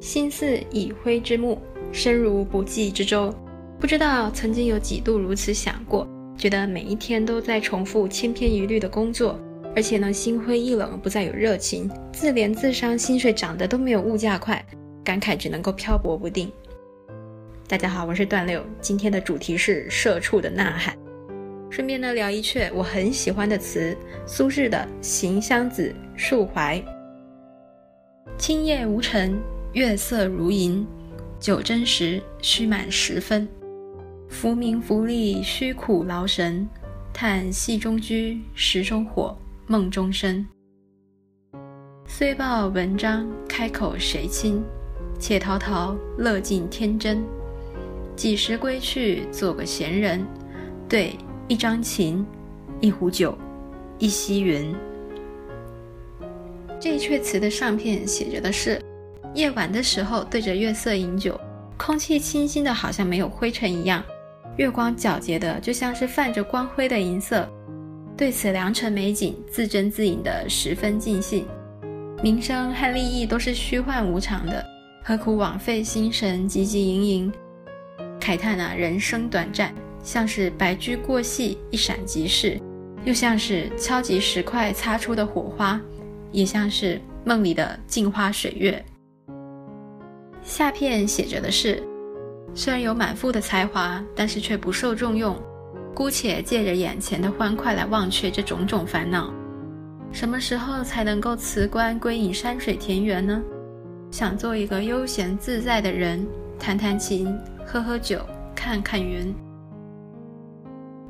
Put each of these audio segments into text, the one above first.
心似已灰之木，身如不济之舟。不知道曾经有几度如此想过，觉得每一天都在重复千篇一律的工作，而且呢心灰意冷，不再有热情，自怜自伤，薪水涨得都没有物价快，感慨只能够漂泊不定。大家好，我是段六，今天的主题是社畜的呐喊。顺便呢聊一阙我很喜欢的词，苏轼的《行香子·述怀》。青叶无尘，月色如银，酒斟时须满十分。浮名浮利须苦劳神，叹戏中居，石中火，梦中身。虽报文章，开口谁亲？且陶陶，乐尽天真。几时归去，做个闲人？对。一张琴，一壶酒，一溪云。这阙词的上片写着的是：夜晚的时候对着月色饮酒，空气清新的，好像没有灰尘一样；月光皎洁的，就像是泛着光辉的银色。对此良辰美景，自斟自饮的十分尽兴。名声和利益都是虚幻无常的，何苦枉费心神汲汲营营？慨叹啊，人生短暂。像是白驹过隙，一闪即逝；又像是敲击石块擦出的火花，也像是梦里的镜花水月。下片写着的是：虽然有满腹的才华，但是却不受重用。姑且借着眼前的欢快来忘却这种种烦恼。什么时候才能够辞官归隐山水田园呢？想做一个悠闲自在的人，弹弹琴，喝喝酒，看看云。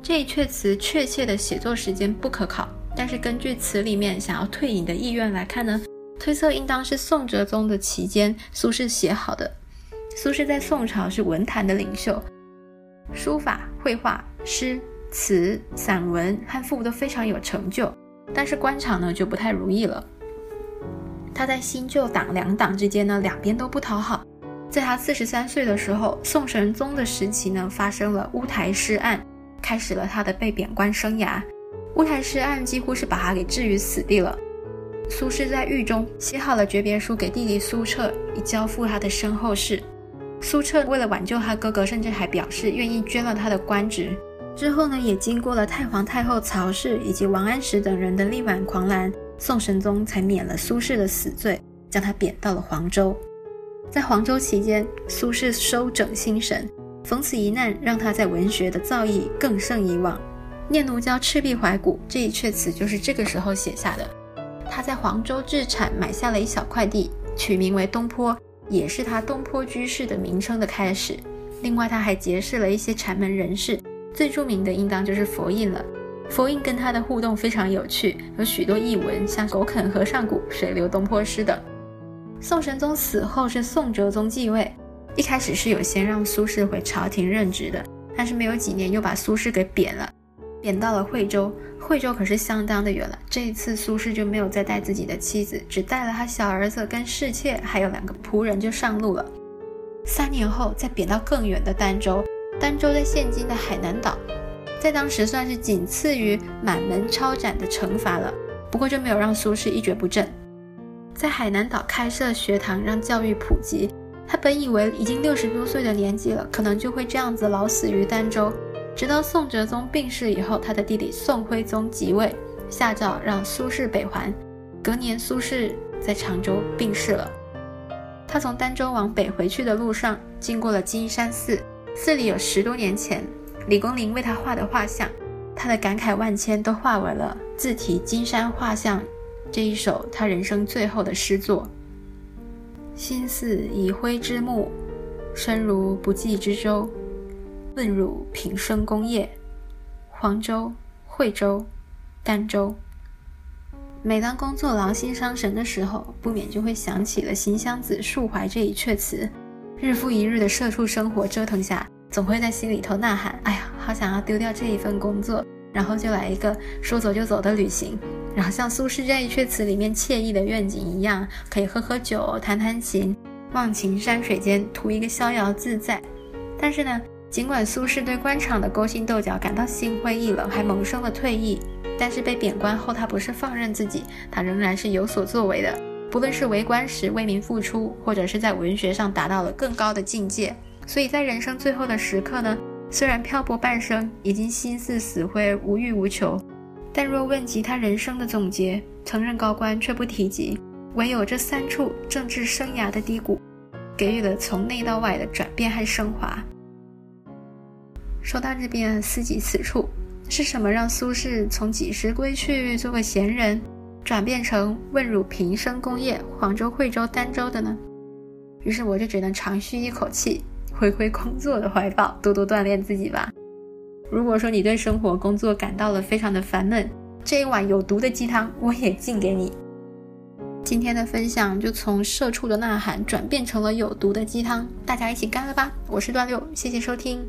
这一阙词确切的写作时间不可考，但是根据词里面想要退隐的意愿来看呢，推测应当是宋哲宗的期间苏轼写好的。苏轼在宋朝是文坛的领袖，书法、绘画、诗词、散文和赋都非常有成就，但是官场呢就不太如意了。他在新旧党两党之间呢，两边都不讨好。在他四十三岁的时候，宋神宗的时期呢，发生了乌台诗案。开始了他的被贬官生涯，乌台诗案几乎是把他给置于死地了。苏轼在狱中写好了诀别书给弟弟苏澈，以交付他的身后事。苏澈为了挽救他哥哥，甚至还表示愿意捐了他的官职。之后呢，也经过了太皇太后曹氏以及王安石等人的力挽狂澜，宋神宗才免了苏轼的死罪，将他贬到了黄州。在黄州期间，苏轼收整心神。逢此一难，让他在文学的造诣更胜以往。《念奴娇·赤壁怀古》这一阙词就是这个时候写下的。他在黄州置产，买下了一小块地，取名为东坡，也是他东坡居士的名称的开始。另外，他还结识了一些禅门人士，最著名的应当就是佛印了。佛印跟他的互动非常有趣，有许多译文，像“狗啃和尚骨”“水流东坡诗”等。宋神宗死后是宋哲宗继位。一开始是有先让苏轼回朝廷任职的，但是没有几年又把苏轼给贬了，贬到了惠州。惠州可是相当的远了。这一次苏轼就没有再带自己的妻子，只带了他小儿子跟侍妾，还有两个仆人就上路了。三年后再贬到更远的儋州，儋州在现今的海南岛，在当时算是仅次于满门抄斩的惩罚了。不过就没有让苏轼一蹶不振，在海南岛开设学堂，让教育普及。他本以为已经六十多岁的年纪了，可能就会这样子老死于儋州。直到宋哲宗病逝以后，他的弟弟宋徽宗即位，下诏让苏轼北还。隔年，苏轼在常州病逝了。他从儋州往北回去的路上，经过了金山寺，寺里有十多年前李公麟为他画的画像，他的感慨万千都化为了自题《金山画像》这一首他人生最后的诗作。心似已灰之木，身如不济之舟。问汝平生功业？黄州、惠州、儋州。每当工作劳心伤神的时候，不免就会想起了《行香子·述怀》这一阙词。日复一日的社畜生活折腾下，总会在心里头呐喊：“哎呀，好想要丢掉这一份工作，然后就来一个说走就走的旅行。”然后像苏轼这一阙词里面惬意的愿景一样，可以喝喝酒、弹弹琴，忘情山水间，图一个逍遥自在。但是呢，尽管苏轼对官场的勾心斗角感到心灰意冷，还萌生了退意，但是被贬官后，他不是放任自己，他仍然是有所作为的。不论是为官时为民付出，或者是在文学上达到了更高的境界。所以在人生最后的时刻呢，虽然漂泊半生，已经心似死灰，无欲无求，但若问及他人生的总结，曾任高官却不提及，唯有这三处政治生涯的低谷，给予了从内到外的转变和升华。说到这边，思及此处，是什么让苏轼从几时归去做个闲人，转变成问汝平生功业，黄州、惠州、儋州的呢？于是我就只能长吁一口气，回归工作的怀抱，多多锻炼自己吧。如果说你对生活、工作感到了非常的烦闷，这一碗有毒的鸡汤我也敬给你。今天的分享就从社畜的呐喊转变成了有毒的鸡汤，大家一起干了吧！我是段六，谢谢收听。